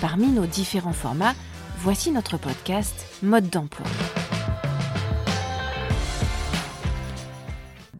Parmi nos différents formats, voici notre podcast Mode d'emploi.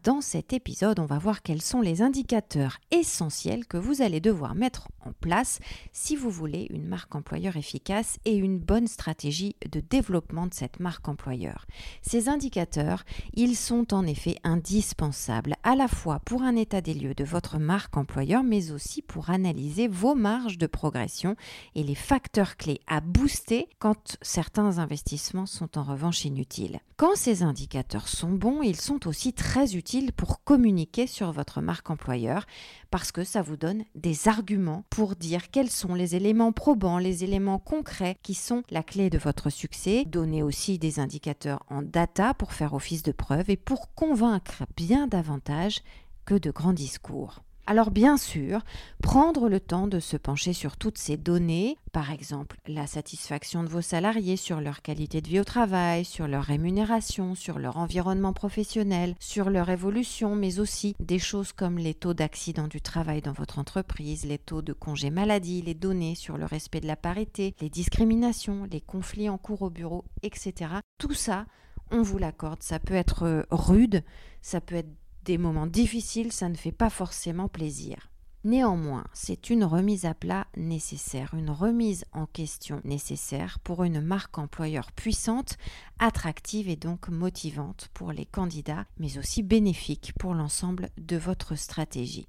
Dans cet épisode, on va voir quels sont les indicateurs essentiels que vous allez devoir mettre en place si vous voulez une marque employeur efficace et une bonne stratégie de développement de cette marque employeur. Ces indicateurs, ils sont en effet indispensables à la fois pour un état des lieux de votre marque employeur, mais aussi pour analyser vos marges de progression et les facteurs clés à booster quand certains investissements sont en revanche inutiles. Quand ces indicateurs sont bons, ils sont aussi très utiles pour communiquer sur votre marque employeur parce que ça vous donne des arguments pour dire quels sont les éléments probants, les éléments concrets qui sont la clé de votre succès. Donner aussi des indicateurs en data pour faire office de preuve et pour convaincre bien davantage que de grands discours. Alors bien sûr, prendre le temps de se pencher sur toutes ces données, par exemple la satisfaction de vos salariés sur leur qualité de vie au travail, sur leur rémunération, sur leur environnement professionnel, sur leur évolution, mais aussi des choses comme les taux d'accident du travail dans votre entreprise, les taux de congé maladie, les données sur le respect de la parité, les discriminations, les conflits en cours au bureau, etc. Tout ça, on vous l'accorde, ça peut être rude, ça peut être des moments difficiles, ça ne fait pas forcément plaisir. Néanmoins, c'est une remise à plat nécessaire, une remise en question nécessaire pour une marque employeur puissante, attractive et donc motivante pour les candidats, mais aussi bénéfique pour l'ensemble de votre stratégie.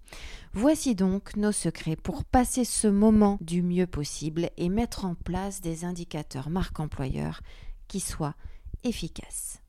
Voici donc nos secrets pour passer ce moment du mieux possible et mettre en place des indicateurs marque employeur qui soient efficaces.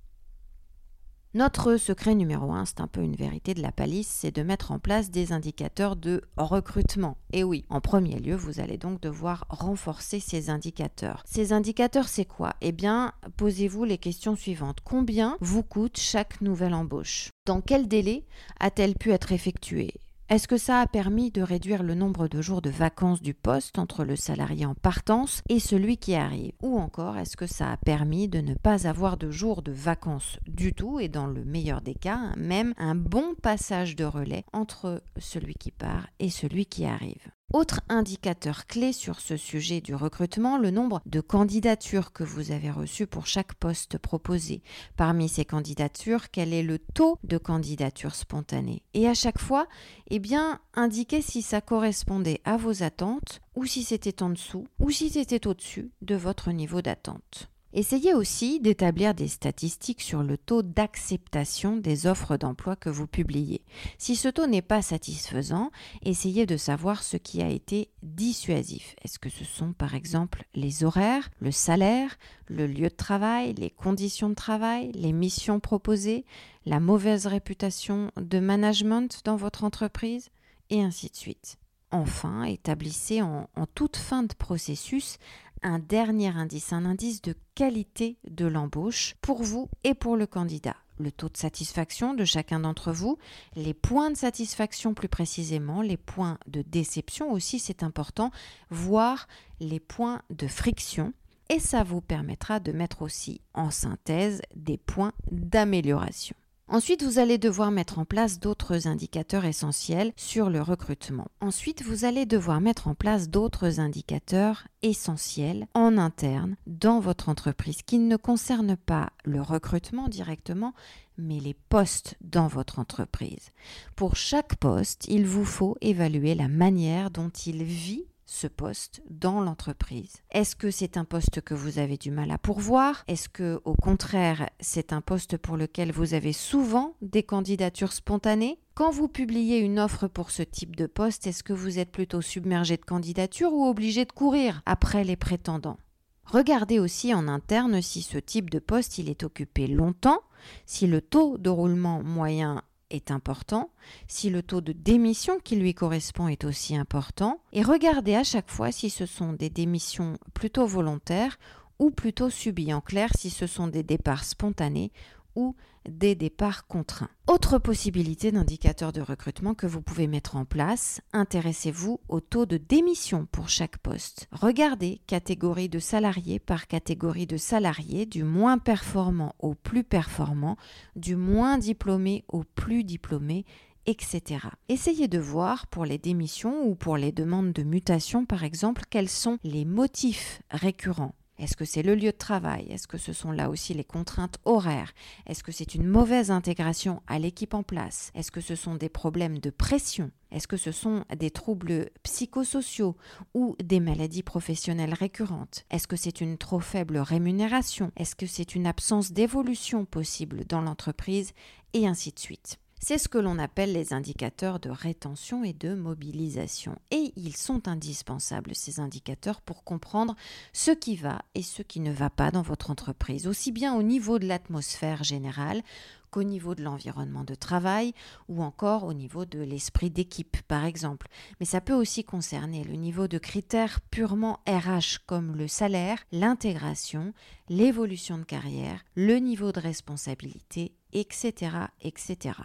Notre secret numéro un, c'est un peu une vérité de la palisse, c'est de mettre en place des indicateurs de recrutement. Et oui, en premier lieu, vous allez donc devoir renforcer ces indicateurs. Ces indicateurs, c'est quoi? Eh bien, posez-vous les questions suivantes. Combien vous coûte chaque nouvelle embauche? Dans quel délai a-t-elle pu être effectuée? Est-ce que ça a permis de réduire le nombre de jours de vacances du poste entre le salarié en partance et celui qui arrive? Ou encore, est-ce que ça a permis de ne pas avoir de jours de vacances du tout et dans le meilleur des cas, même un bon passage de relais entre celui qui part et celui qui arrive? Autre indicateur clé sur ce sujet du recrutement, le nombre de candidatures que vous avez reçues pour chaque poste proposé. Parmi ces candidatures, quel est le taux de candidature spontanée? Et à chaque fois, eh bien, indiquez si ça correspondait à vos attentes ou si c'était en dessous ou si c'était au-dessus de votre niveau d'attente. Essayez aussi d'établir des statistiques sur le taux d'acceptation des offres d'emploi que vous publiez. Si ce taux n'est pas satisfaisant, essayez de savoir ce qui a été dissuasif. Est-ce que ce sont par exemple les horaires, le salaire, le lieu de travail, les conditions de travail, les missions proposées, la mauvaise réputation de management dans votre entreprise, et ainsi de suite. Enfin, établissez en, toute fin de processus un dernier indice, un indice de qualité de l'embauche pour vous et pour le candidat. Le taux de satisfaction de chacun d'entre vous, les points de satisfaction plus précisément, les points de déception aussi, c'est important, voire les points de friction. Et ça vous permettra de mettre aussi en synthèse des points d'amélioration. Ensuite, vous allez devoir mettre en place d'autres indicateurs essentiels sur le recrutement. Ensuite, vous allez devoir mettre en place d'autres indicateurs essentiels en interne dans votre entreprise qui ne concernent pas le recrutement directement, mais les postes dans votre entreprise. Pour chaque poste, il vous faut évaluer la manière dont il vit ce poste dans l'entreprise. Est-ce que c'est un poste que vous avez du mal à pourvoir? Est-ce que au contraire, c'est un poste pour lequel vous avez souvent des candidatures spontanées? Quand vous publiez une offre pour ce type de poste, est-ce que vous êtes plutôt submergé de candidatures ou obligé de courir après les prétendants? Regardez aussi en interne si ce type de poste il est occupé longtemps, si le taux de roulement moyen est important, si le taux de démission qui lui correspond est aussi important, et regardez à chaque fois si ce sont des démissions plutôt volontaires ou plutôt subies, en clair si ce sont des départs spontanés ou des départs contraints. Autre possibilité d'indicateur de recrutement que vous pouvez mettre en place, intéressez-vous au taux de démission pour chaque poste. Regardez catégorie de salariés par catégorie de salariés, du moins performant au plus performant, du moins diplômé au plus diplômé, etc. Essayez de voir pour les démissions ou pour les demandes de mutation par exemple quels sont les motifs récurrents est-ce que c'est le lieu de travail? Est-ce que ce sont là aussi les contraintes horaires? Est-ce que c'est une mauvaise intégration à l'équipe en place? Est-ce que ce sont des problèmes de pression? Est-ce que ce sont des troubles psychosociaux ou des maladies professionnelles récurrentes? Est-ce que c'est une trop faible rémunération? Est-ce que c'est une absence d'évolution possible dans l'entreprise? Et ainsi de suite. C'est ce que l'on appelle les indicateurs de rétention et de mobilisation. Et ils sont indispensables, ces indicateurs, pour comprendre ce qui va et ce qui ne va pas dans votre entreprise, aussi bien au niveau de l'atmosphère générale qu'au niveau de l'environnement de travail ou encore au niveau de l'esprit d'équipe, par exemple. Mais ça peut aussi concerner le niveau de critères purement RH comme le salaire, l'intégration, l'évolution de carrière, le niveau de responsabilité, etc. etc.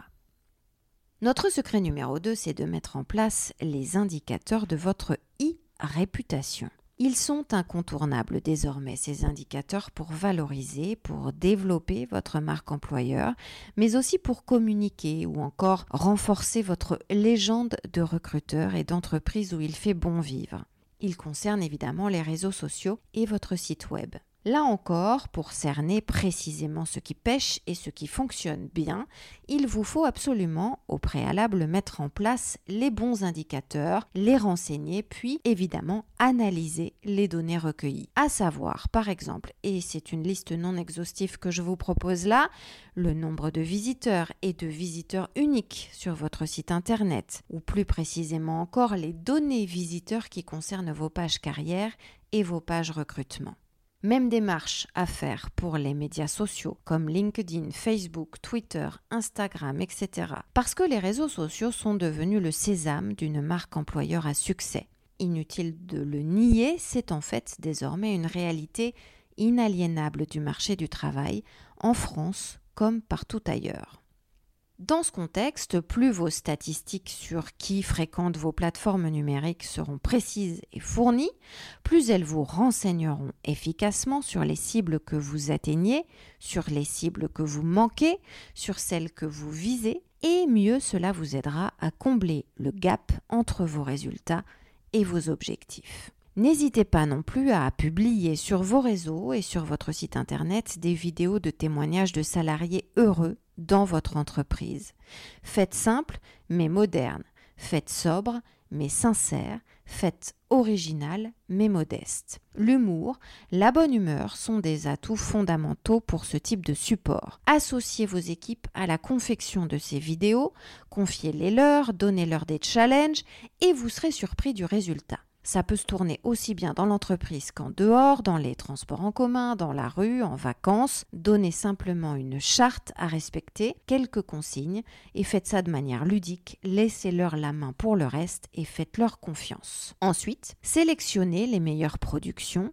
Notre secret numéro 2, c'est de mettre en place les indicateurs de votre e-réputation. Ils sont incontournables désormais, ces indicateurs, pour valoriser, pour développer votre marque employeur, mais aussi pour communiquer ou encore renforcer votre légende de recruteur et d'entreprise où il fait bon vivre. Ils concernent évidemment les réseaux sociaux et votre site web. Là encore, pour cerner précisément ce qui pêche et ce qui fonctionne bien, il vous faut absolument au préalable mettre en place les bons indicateurs, les renseigner, puis évidemment analyser les données recueillies. À savoir, par exemple, et c'est une liste non exhaustive que je vous propose là, le nombre de visiteurs et de visiteurs uniques sur votre site internet, ou plus précisément encore les données visiteurs qui concernent vos pages carrière et vos pages recrutement. Même démarche à faire pour les médias sociaux comme LinkedIn, Facebook, Twitter, Instagram, etc. Parce que les réseaux sociaux sont devenus le sésame d'une marque employeur à succès. Inutile de le nier, c'est en fait désormais une réalité inaliénable du marché du travail, en France comme partout ailleurs. Dans ce contexte, plus vos statistiques sur qui fréquente vos plateformes numériques seront précises et fournies, plus elles vous renseigneront efficacement sur les cibles que vous atteignez, sur les cibles que vous manquez, sur celles que vous visez, et mieux cela vous aidera à combler le gap entre vos résultats et vos objectifs. N'hésitez pas non plus à publier sur vos réseaux et sur votre site internet des vidéos de témoignages de salariés heureux dans votre entreprise. Faites simple mais moderne. Faites sobre mais sincère. Faites original mais modeste. L'humour, la bonne humeur sont des atouts fondamentaux pour ce type de support. Associez vos équipes à la confection de ces vidéos, confiez-les leur, donnez-leur des challenges et vous serez surpris du résultat. Ça peut se tourner aussi bien dans l'entreprise qu'en dehors, dans les transports en commun, dans la rue, en vacances. Donnez simplement une charte à respecter, quelques consignes, et faites ça de manière ludique. Laissez-leur la main pour le reste et faites-leur confiance. Ensuite, sélectionnez les meilleures productions,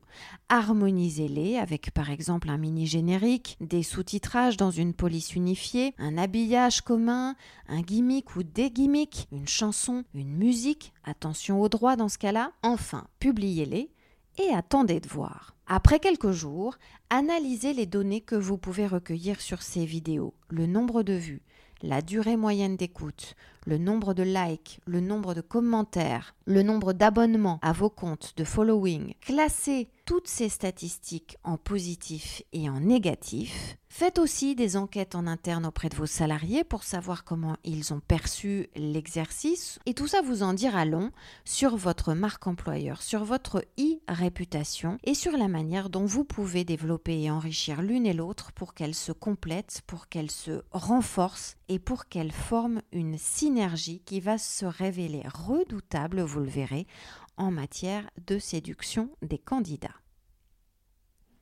harmonisez-les avec par exemple un mini générique, des sous-titrages dans une police unifiée, un habillage commun, un gimmick ou des gimmicks, une chanson, une musique, attention aux droits dans ce cas-là, Enfin, publiez-les et attendez de voir. Après quelques jours, analysez les données que vous pouvez recueillir sur ces vidéos, le nombre de vues, la durée moyenne d'écoute, le nombre de likes, le nombre de commentaires, le nombre d'abonnements à vos comptes, de following. Classez toutes ces statistiques en positif et en négatif. Faites aussi des enquêtes en interne auprès de vos salariés pour savoir comment ils ont perçu l'exercice et tout ça vous en dira long sur votre marque employeur, sur votre e-réputation et sur la manière dont vous pouvez développer et enrichir l'une et l'autre pour qu'elles se complètent, pour qu'elles se renforcent et pour qu'elles forment une synergie qui va se révéler redoutable, vous le verrez, en matière de séduction des candidats.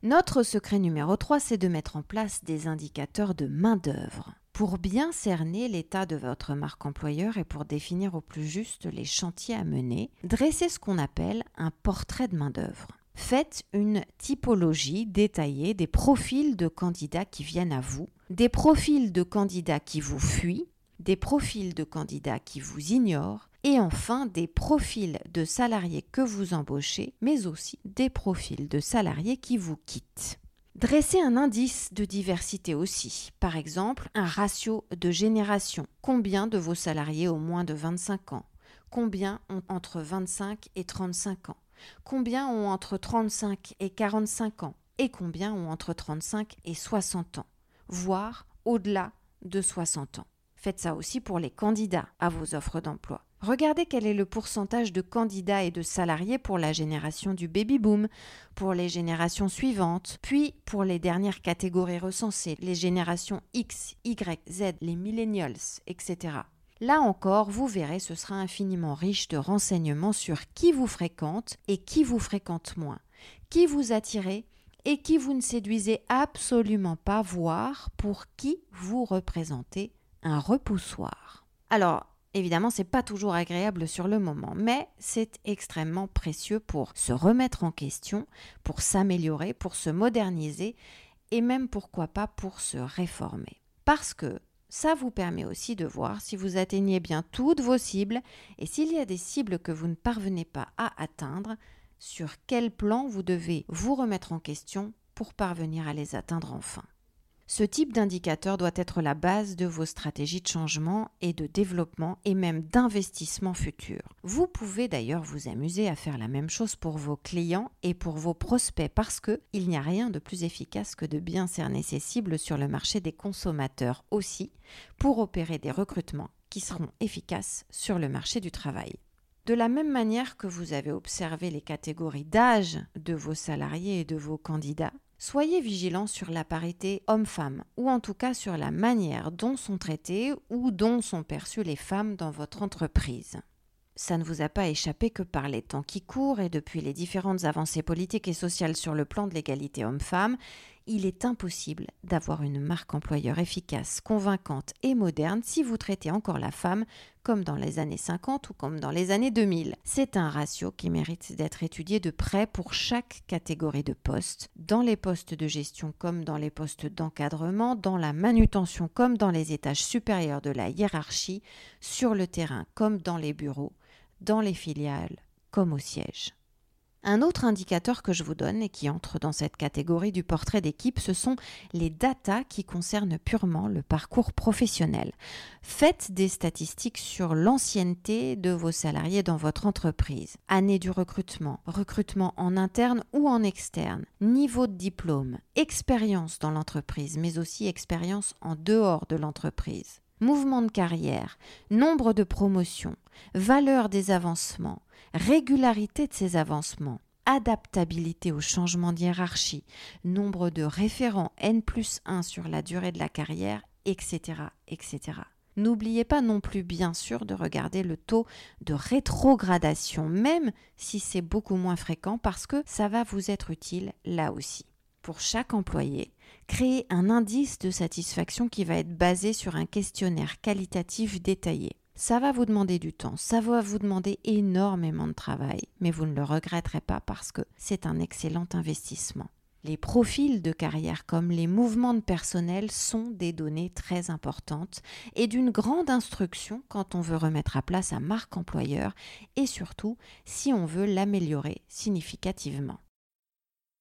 Notre secret numéro 3, c'est de mettre en place des indicateurs de main-d'œuvre. pour bien cerner l'état de votre marque employeur et pour définir au plus juste les chantiers à mener, dressez ce qu'on appelle un portrait de main-d'œuvre. Faites une typologie détaillée des profils de candidats qui viennent à vous, des profils de candidats qui vous fuient, des profils de candidats qui vous ignorent et enfin des profils de salariés que vous embauchez, mais aussi des profils de salariés qui vous quittent. Dressez un indice de diversité aussi, par exemple un ratio de génération. Combien de vos salariés ont moins de 25 ans? Combien ont entre 25 et 35 ans? Combien ont entre 35 et 45 ans? Et combien ont entre 35 et 60 ans? Voire au-delà de 60 ans. Faites ça aussi pour les candidats à vos offres d'emploi. Regardez quel est le pourcentage de candidats et de salariés pour la génération du baby-boom, pour les générations suivantes, puis pour les dernières catégories recensées, les générations X, Y, Z, les millennials, etc. Là encore, vous verrez, ce sera infiniment riche de renseignements sur qui vous fréquente et qui vous fréquente moins, qui vous attirez et qui vous ne séduisez absolument pas, voire pour qui vous représentez un repoussoir. Alors, Évidemment, c'est pas toujours agréable sur le moment, mais c'est extrêmement précieux pour se remettre en question, pour s'améliorer, pour se moderniser et même pourquoi pas pour se réformer. Parce que ça vous permet aussi de voir si vous atteignez bien toutes vos cibles et s'il y a des cibles que vous ne parvenez pas à atteindre, sur quel plan vous devez vous remettre en question pour parvenir à les atteindre enfin. Ce type d'indicateur doit être la base de vos stratégies de changement et de développement et même d'investissement futur. Vous pouvez d'ailleurs vous amuser à faire la même chose pour vos clients et pour vos prospects parce que il n'y a rien de plus efficace que de bien cerner ces cibles sur le marché des consommateurs aussi pour opérer des recrutements qui seront efficaces sur le marché du travail. De la même manière que vous avez observé les catégories d'âge de vos salariés et de vos candidats, Soyez vigilants sur la parité homme-femme, ou en tout cas sur la manière dont sont traitées ou dont sont perçues les femmes dans votre entreprise. Ça ne vous a pas échappé que par les temps qui courent et depuis les différentes avancées politiques et sociales sur le plan de l'égalité homme-femme, il est impossible d'avoir une marque employeur efficace, convaincante et moderne si vous traitez encore la femme comme dans les années 50 ou comme dans les années 2000. C'est un ratio qui mérite d'être étudié de près pour chaque catégorie de postes, dans les postes de gestion comme dans les postes d'encadrement, dans la manutention comme dans les étages supérieurs de la hiérarchie, sur le terrain comme dans les bureaux, dans les filiales comme au siège. Un autre indicateur que je vous donne et qui entre dans cette catégorie du portrait d'équipe, ce sont les datas qui concernent purement le parcours professionnel. Faites des statistiques sur l'ancienneté de vos salariés dans votre entreprise, année du recrutement, recrutement en interne ou en externe, niveau de diplôme, expérience dans l'entreprise, mais aussi expérience en dehors de l'entreprise mouvement de carrière, nombre de promotions, valeur des avancements, régularité de ces avancements, adaptabilité au changement de hiérarchie, nombre de référents N plus 1 sur la durée de la carrière, etc. etc. N'oubliez pas non plus bien sûr de regarder le taux de rétrogradation, même si c'est beaucoup moins fréquent, parce que ça va vous être utile là aussi. Pour chaque employé, créez un indice de satisfaction qui va être basé sur un questionnaire qualitatif détaillé. Ça va vous demander du temps, ça va vous demander énormément de travail, mais vous ne le regretterez pas parce que c'est un excellent investissement. Les profils de carrière comme les mouvements de personnel sont des données très importantes et d'une grande instruction quand on veut remettre à place sa marque employeur et surtout si on veut l'améliorer significativement.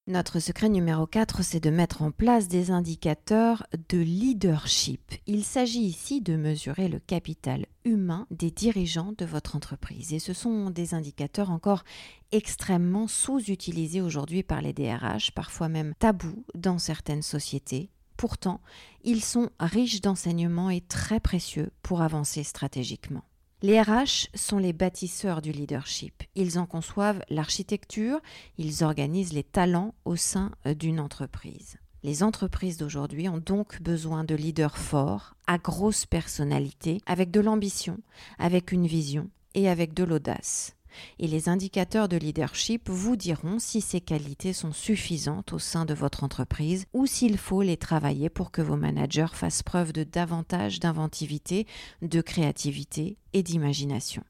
Notre secret numéro 4, c'est de mettre en place des indicateurs de leadership. Il s'agit ici de mesurer le capital humain des dirigeants de votre entreprise. Et ce sont des indicateurs encore extrêmement sous-utilisés aujourd'hui par les DRH, parfois même tabous dans certaines sociétés. Pourtant, ils sont riches d'enseignements et très précieux pour avancer stratégiquement. Les RH sont les bâtisseurs du leadership. Ils en conçoivent l'architecture, ils organisent les talents au sein euh, d'une entreprise. Les entreprises d'aujourd'hui ont donc besoin de leaders forts, à grosse personnalité, avec de l'ambition, avec une vision et avec de l'audace. Et les indicateurs de leadership vous diront si ces qualités sont suffisantes au sein de votre entreprise ou s'il faut les travailler pour que vos managers fassent preuve de davantage d'inventivité, de créativité et d'imagination.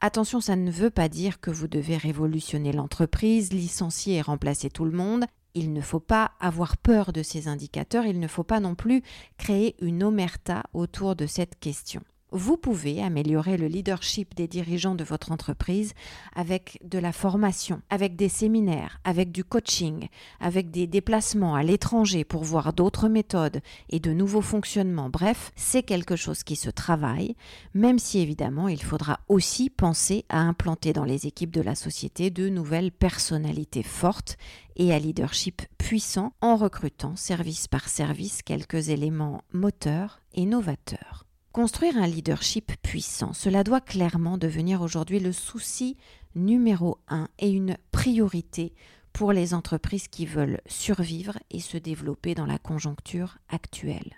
Attention, ça ne veut pas dire que vous devez révolutionner l'entreprise, licencier et remplacer tout le monde. Il ne faut pas avoir peur de ces indicateurs, il ne faut pas non plus créer une omerta autour de cette question vous pouvez améliorer le leadership des dirigeants de votre entreprise avec de la formation, avec des séminaires, avec du coaching, avec des déplacements à l'étranger pour voir d'autres méthodes et de nouveaux fonctionnements. Bref, c'est quelque chose qui se travaille, même si évidemment il faudra aussi penser à implanter dans les équipes de la société de nouvelles personnalités fortes et à leadership puissant en recrutant service par service quelques éléments moteurs et novateurs. Construire un leadership puissant, cela doit clairement devenir aujourd'hui le souci numéro un et une priorité pour les entreprises qui veulent survivre et se développer dans la conjoncture actuelle.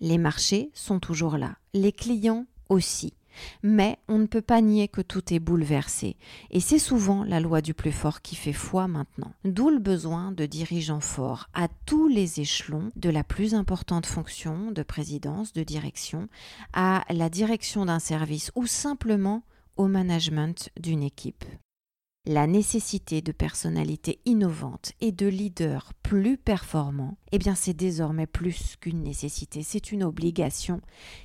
Les marchés sont toujours là, les clients aussi. Mais on ne peut pas nier que tout est bouleversé, et c'est souvent la loi du plus fort qui fait foi maintenant. D'où le besoin de dirigeants forts à tous les échelons, de la plus importante fonction de présidence, de direction, à la direction d'un service ou simplement au management d'une équipe. La nécessité de personnalités innovantes et de leaders plus performants, eh bien c'est désormais plus qu'une nécessité, c'est une obligation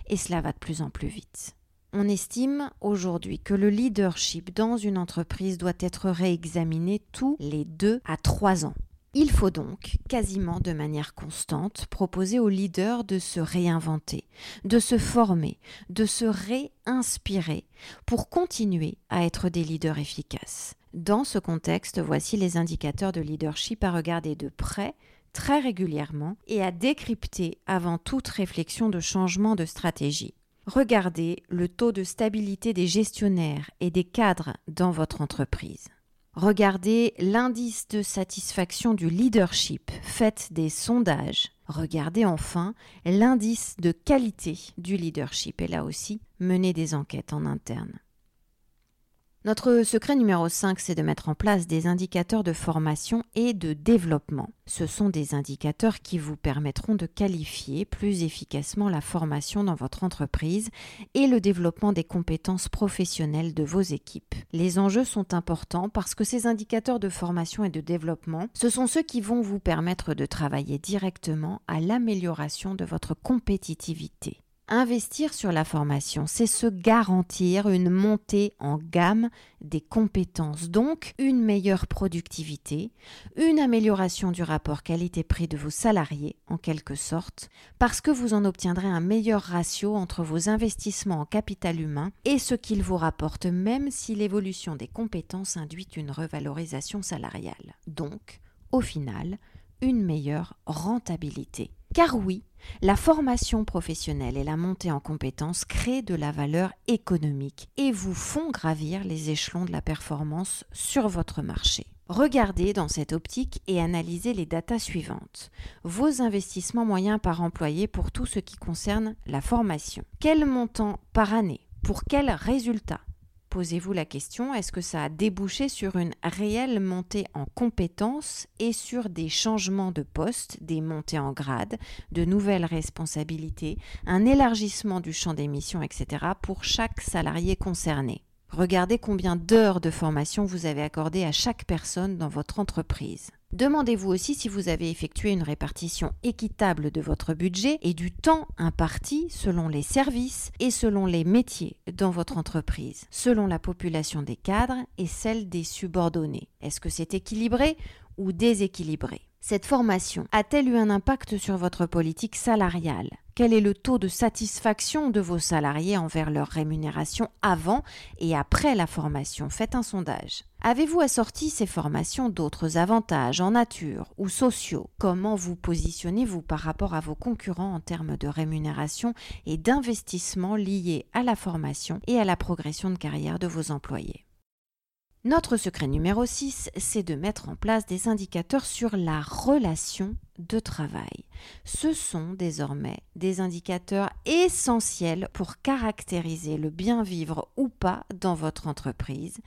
et cela va de plus en plus vite. On estime aujourd'hui que le leadership dans une entreprise doit être réexaminé tous les deux à trois ans. Il faut donc, quasiment de manière constante, proposer aux leaders de se réinventer, de se former, de se réinspirer pour continuer à être des leaders efficaces. Dans ce contexte, voici les indicateurs de leadership à regarder de près très régulièrement et à décrypter avant toute réflexion de changement de stratégie. Regardez le taux de stabilité des gestionnaires et des cadres dans votre entreprise. Regardez l'indice de satisfaction du leadership, faites des sondages. Regardez enfin l'indice de qualité du leadership et là aussi, menez des enquêtes en interne. Notre secret numéro 5, c'est de mettre en place des indicateurs de formation et de développement. Ce sont des indicateurs qui vous permettront de qualifier plus efficacement la formation dans votre entreprise et le développement des compétences professionnelles de vos équipes. Les enjeux sont importants parce que ces indicateurs de formation et de développement, ce sont ceux qui vont vous permettre de travailler directement à l'amélioration de votre compétitivité. Investir sur la formation, c'est se garantir une montée en gamme des compétences, donc une meilleure productivité, une amélioration du rapport qualité-prix de vos salariés, en quelque sorte, parce que vous en obtiendrez un meilleur ratio entre vos investissements en capital humain et ce qu'ils vous rapportent, même si l'évolution des compétences induit une revalorisation salariale. Donc, au final, une meilleure rentabilité. Car oui, la formation professionnelle et la montée en compétences créent de la valeur économique et vous font gravir les échelons de la performance sur votre marché. Regardez dans cette optique et analysez les datas suivantes. Vos investissements moyens par employé pour tout ce qui concerne la formation. Quel montant par année? Pour quels résultats Posez-vous la question, est-ce que ça a débouché sur une réelle montée en compétences et sur des changements de poste, des montées en grade, de nouvelles responsabilités, un élargissement du champ des missions, etc. pour chaque salarié concerné? Regardez combien d'heures de formation vous avez accordé à chaque personne dans votre entreprise. Demandez-vous aussi si vous avez effectué une répartition équitable de votre budget et du temps imparti selon les services et selon les métiers dans votre entreprise, selon la population des cadres et celle des subordonnés. Est-ce que c'est équilibré ou déséquilibré? Cette formation a-t-elle eu un impact sur votre politique salariale? Quel est le taux de satisfaction de vos salariés envers leur rémunération avant et après la formation? Faites un sondage. Avez-vous assorti ces formations d'autres avantages en nature ou sociaux? Comment vous positionnez-vous par rapport à vos concurrents en termes de rémunération et d'investissement liés à la formation et à la progression de carrière de vos employés? Notre secret numéro 6, c'est de mettre en place des indicateurs sur la relation de travail. Ce sont désormais des indicateurs essentiels pour caractériser le bien vivre ou pas dans votre entreprise.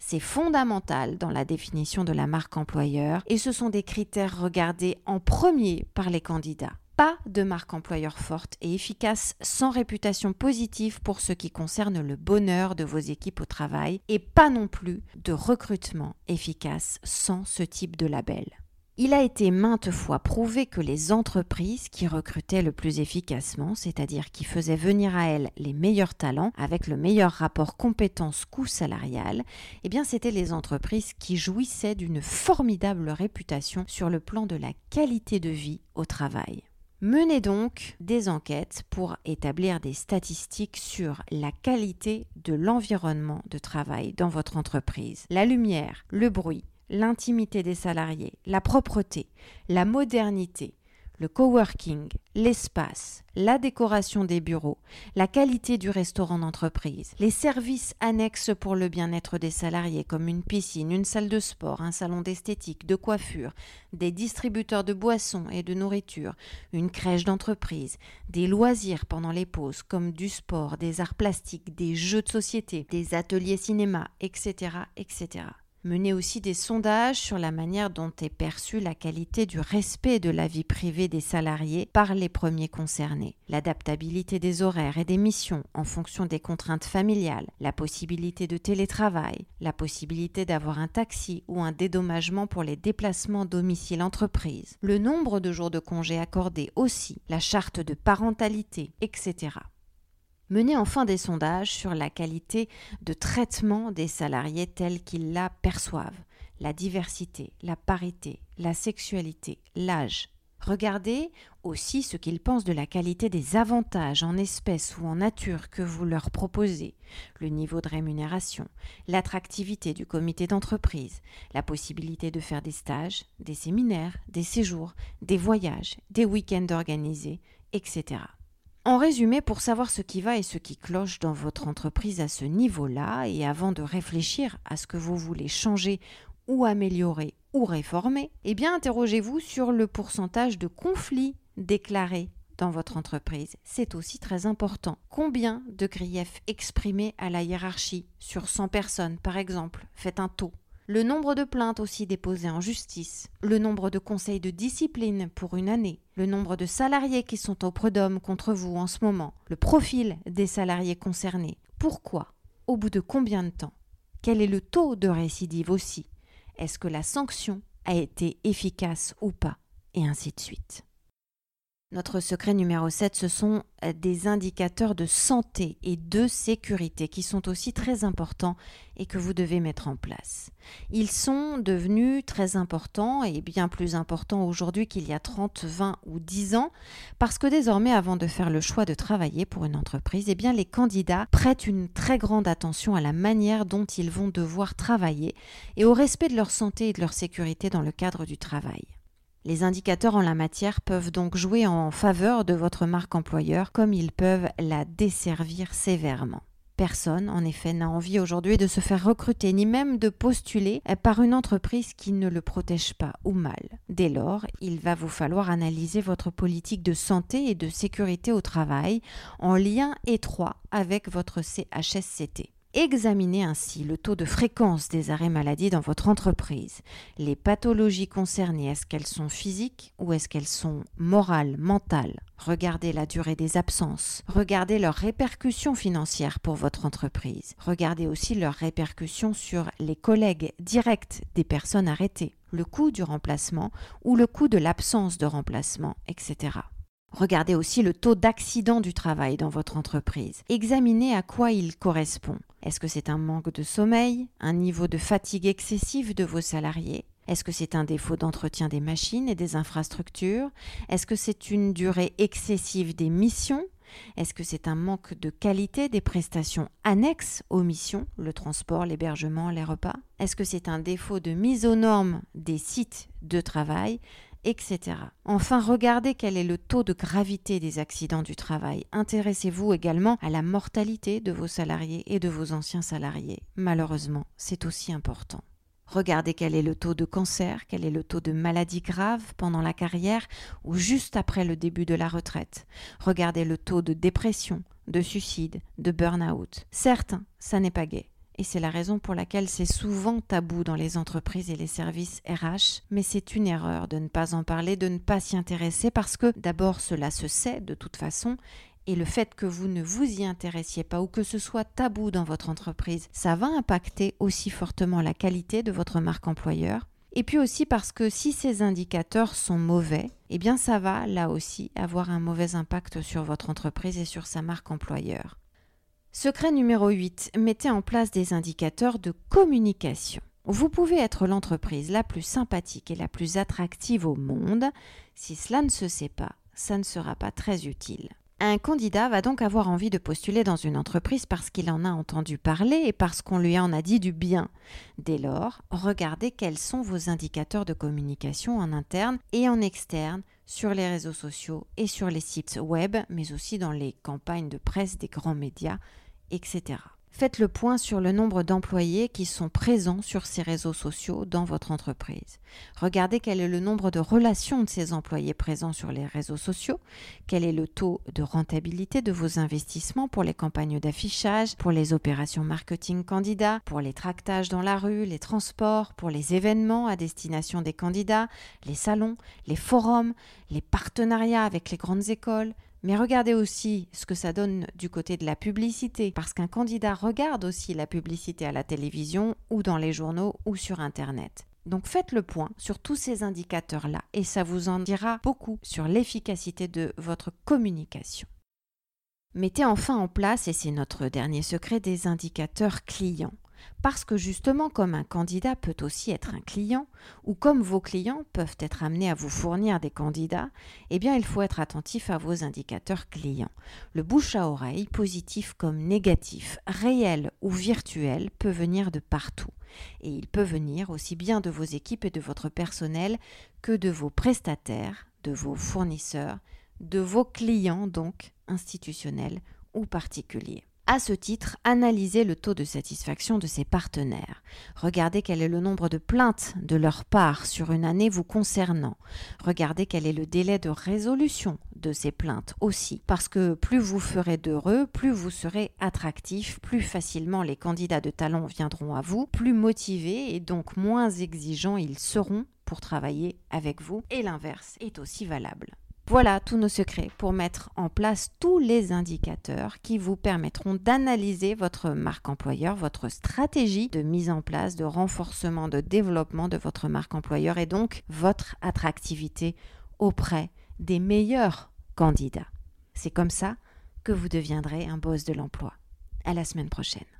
C'est fondamental dans la définition de la marque employeur et ce sont des critères regardés en premier par les candidats pas de marque employeur forte et efficace sans réputation positive pour ce qui concerne le bonheur de vos équipes au travail et pas non plus de recrutement efficace sans ce type de label. Il a été maintes fois prouvé que les entreprises qui recrutaient le plus efficacement, c'est-à-dire qui faisaient venir à elles les meilleurs talents avec le meilleur rapport compétence-coût salarial, eh bien c'était les entreprises qui jouissaient d'une formidable réputation sur le plan de la qualité de vie au travail. Menez donc des enquêtes pour établir des statistiques sur la qualité de l'environnement de travail dans votre entreprise. La lumière, le bruit, l'intimité des salariés, la propreté, la modernité, le coworking, l'espace, la décoration des bureaux, la qualité du restaurant d'entreprise, les services annexes pour le bien-être des salariés comme une piscine, une salle de sport, un salon d'esthétique, de coiffure, des distributeurs de boissons et de nourriture, une crèche d'entreprise, des loisirs pendant les pauses comme du sport, des arts plastiques, des jeux de société, des ateliers cinéma, etc., etc. Menez aussi des sondages sur la manière dont est perçue la qualité du respect de la vie privée des salariés par les premiers concernés, l'adaptabilité des horaires et des missions en fonction des contraintes familiales, la possibilité de télétravail, la possibilité d'avoir un taxi ou un dédommagement pour les déplacements domicile-entreprise, le nombre de jours de congés accordés aussi, la charte de parentalité, etc. Menez enfin des sondages sur la qualité de traitement des salariés tels qu'ils la perçoivent, la diversité, la parité, la sexualité, l'âge. Regardez aussi ce qu'ils pensent de la qualité des avantages en espèces ou en nature que vous leur proposez, le niveau de rémunération, l'attractivité du comité d'entreprise, la possibilité de faire des stages, des séminaires, des séjours, des voyages, des week-ends organisés, etc. En résumé, pour savoir ce qui va et ce qui cloche dans votre entreprise à ce niveau-là, et avant de réfléchir à ce que vous voulez changer ou améliorer ou réformer, eh bien interrogez-vous sur le pourcentage de conflits déclarés dans votre entreprise. C'est aussi très important. Combien de griefs exprimés à la hiérarchie sur 100 personnes, par exemple? Faites un taux le nombre de plaintes aussi déposées en justice, le nombre de conseils de discipline pour une année, le nombre de salariés qui sont au prud'homme contre vous en ce moment, le profil des salariés concernés. Pourquoi? Au bout de combien de temps? Quel est le taux de récidive aussi? Est-ce que la sanction a été efficace ou pas? Et ainsi de suite. Notre secret numéro 7, ce sont euh, des indicateurs de santé et de sécurité qui sont aussi très importants et que vous devez mettre en place. Ils sont devenus très importants et bien plus importants aujourd'hui qu'il y a 30, 20 ou 10 ans parce que désormais avant de faire le choix de travailler pour une entreprise, eh bien les candidats prêtent une très grande attention à la manière dont ils vont devoir travailler et au respect de leur santé et de leur sécurité dans le cadre du travail. Les indicateurs en la matière peuvent donc jouer en faveur de votre marque employeur comme ils peuvent la desservir sévèrement. Personne, en effet, n'a envie aujourd'hui de se faire recruter ni même de postuler par une entreprise qui ne le protège pas ou mal. Dès lors, il va vous falloir analyser votre politique de santé et de sécurité au travail en lien étroit avec votre CHSCT. Examinez ainsi le taux de fréquence des arrêts maladie dans votre entreprise. Les pathologies concernées, est-ce qu'elles sont physiques ou est-ce qu'elles sont morales, mentales? Regardez la durée des absences. Regardez leurs répercussions financières pour votre entreprise. Regardez aussi leurs répercussions sur les collègues directs des personnes arrêtées, le coût du remplacement ou le coût de l'absence de remplacement, etc. Regardez aussi le taux d'accident du travail dans votre entreprise. Examinez à quoi il correspond. Est-ce que c'est un manque de sommeil, un niveau de fatigue excessive de vos salariés? Est-ce que c'est un défaut d'entretien des machines et des infrastructures? Est-ce que c'est une durée excessive des missions? Est-ce que c'est un manque de qualité des prestations annexes aux missions, le transport, l'hébergement, les repas? Est-ce que c'est un défaut de mise aux normes des sites de travail? Etc. Enfin, regardez quel est le taux de gravité des accidents du travail. Intéressez-vous également à la mortalité de vos salariés et de vos anciens salariés. Malheureusement, c'est aussi important. Regardez quel est le taux de cancer, quel est le taux de maladies graves pendant la carrière ou juste après le début de la retraite. Regardez le taux de dépression, de suicide, de burn-out. Certes, ça n'est pas gai. Et c'est la raison pour laquelle c'est souvent tabou dans les entreprises et les services RH, mais c'est une erreur de ne pas en parler, de ne pas s'y intéresser, parce que d'abord cela se sait de toute façon, et le fait que vous ne vous y intéressiez pas ou que ce soit tabou dans votre entreprise, ça va impacter aussi fortement la qualité de votre marque employeur. Et puis aussi parce que si ces indicateurs sont mauvais, eh bien ça va là aussi avoir un mauvais impact sur votre entreprise et sur sa marque employeur. Secret numéro 8. Mettez en place des indicateurs de communication. Vous pouvez être l'entreprise la plus sympathique et la plus attractive au monde. Si cela ne se sait pas, ça ne sera pas très utile. Un candidat va donc avoir envie de postuler dans une entreprise parce qu'il en a entendu parler et parce qu'on lui en a dit du bien. Dès lors, regardez quels sont vos indicateurs de communication en interne et en externe sur les réseaux sociaux et sur les sites web, mais aussi dans les campagnes de presse des grands médias, etc. Faites le point sur le nombre d'employés qui sont présents sur ces réseaux sociaux dans votre entreprise. Regardez quel est le nombre de relations de ces employés présents sur les réseaux sociaux, quel est le taux de rentabilité de vos investissements pour les campagnes d'affichage, pour les opérations marketing candidats, pour les tractages dans la rue, les transports, pour les événements à destination des candidats, les salons, les forums, les partenariats avec les grandes écoles, mais regardez aussi ce que ça donne du côté de la publicité, parce qu'un candidat regarde aussi la publicité à la télévision ou dans les journaux ou sur Internet. Donc faites le point sur tous ces indicateurs-là et ça vous en dira beaucoup sur l'efficacité de votre communication. Mettez enfin en place, et c'est notre dernier secret, des indicateurs clients. Parce que justement, comme un candidat peut aussi être un client, ou comme vos clients peuvent être amenés à vous fournir des candidats, eh bien il faut être attentif à vos indicateurs clients. Le bouche à oreille, positif comme négatif, réel ou virtuel, peut venir de partout. Et il peut venir aussi bien de vos équipes et de votre personnel que de vos prestataires, de vos fournisseurs, de vos clients donc institutionnels ou particuliers. À ce titre, analysez le taux de satisfaction de ses partenaires. Regardez quel est le nombre de plaintes de leur part sur une année vous concernant. Regardez quel est le délai de résolution de ces plaintes aussi. Parce que plus vous ferez d'heureux, plus vous serez attractif, plus facilement les candidats de talent viendront à vous, plus motivés et donc moins exigeants ils seront pour travailler avec vous. Et l'inverse est aussi valable. Voilà tous nos secrets pour mettre en place tous les indicateurs qui vous permettront d'analyser votre marque employeur, votre stratégie de mise en place, de renforcement, de développement de votre marque employeur et donc votre attractivité auprès des meilleurs candidats. C'est comme ça que vous deviendrez un boss de l'emploi. À la semaine prochaine.